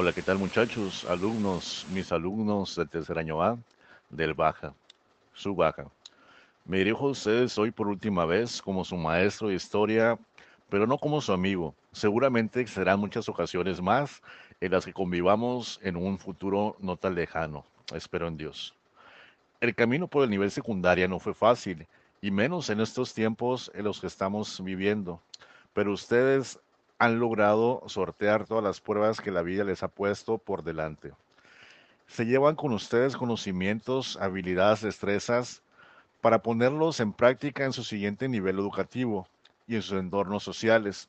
Hola, ¿qué tal muchachos, alumnos, mis alumnos del tercer año A, del Baja, su Baja? Me dirijo a ustedes hoy por última vez como su maestro de historia, pero no como su amigo. Seguramente serán muchas ocasiones más en las que convivamos en un futuro no tan lejano. Espero en Dios. El camino por el nivel secundaria no fue fácil, y menos en estos tiempos en los que estamos viviendo, pero ustedes han logrado sortear todas las pruebas que la vida les ha puesto por delante. Se llevan con ustedes conocimientos, habilidades, destrezas para ponerlos en práctica en su siguiente nivel educativo y en sus entornos sociales.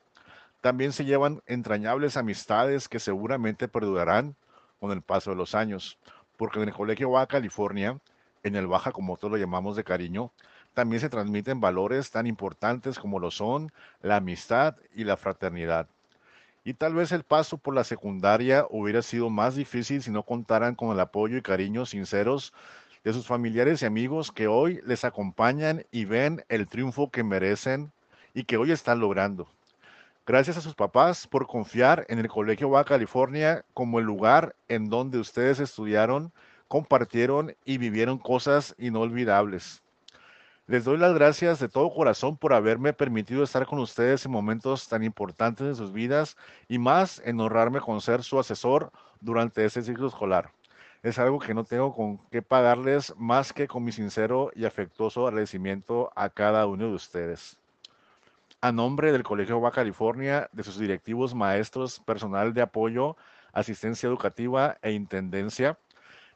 También se llevan entrañables amistades que seguramente perdurarán con el paso de los años, porque en el Colegio Baja California, en el Baja como todos lo llamamos de cariño, también se transmiten valores tan importantes como lo son la amistad y la fraternidad. Y tal vez el paso por la secundaria hubiera sido más difícil si no contaran con el apoyo y cariño sinceros de sus familiares y amigos que hoy les acompañan y ven el triunfo que merecen y que hoy están logrando. Gracias a sus papás por confiar en el Colegio Baja California como el lugar en donde ustedes estudiaron, compartieron y vivieron cosas inolvidables. Les doy las gracias de todo corazón por haberme permitido estar con ustedes en momentos tan importantes de sus vidas y más en honrarme con ser su asesor durante este ciclo escolar. Es algo que no tengo con qué pagarles más que con mi sincero y afectuoso agradecimiento a cada uno de ustedes. A nombre del Colegio Baja California, de sus directivos, maestros, personal de apoyo, asistencia educativa e intendencia,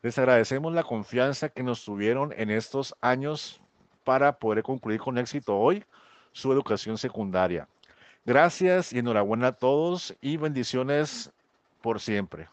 les agradecemos la confianza que nos tuvieron en estos años para poder concluir con éxito hoy su educación secundaria. Gracias y enhorabuena a todos y bendiciones por siempre.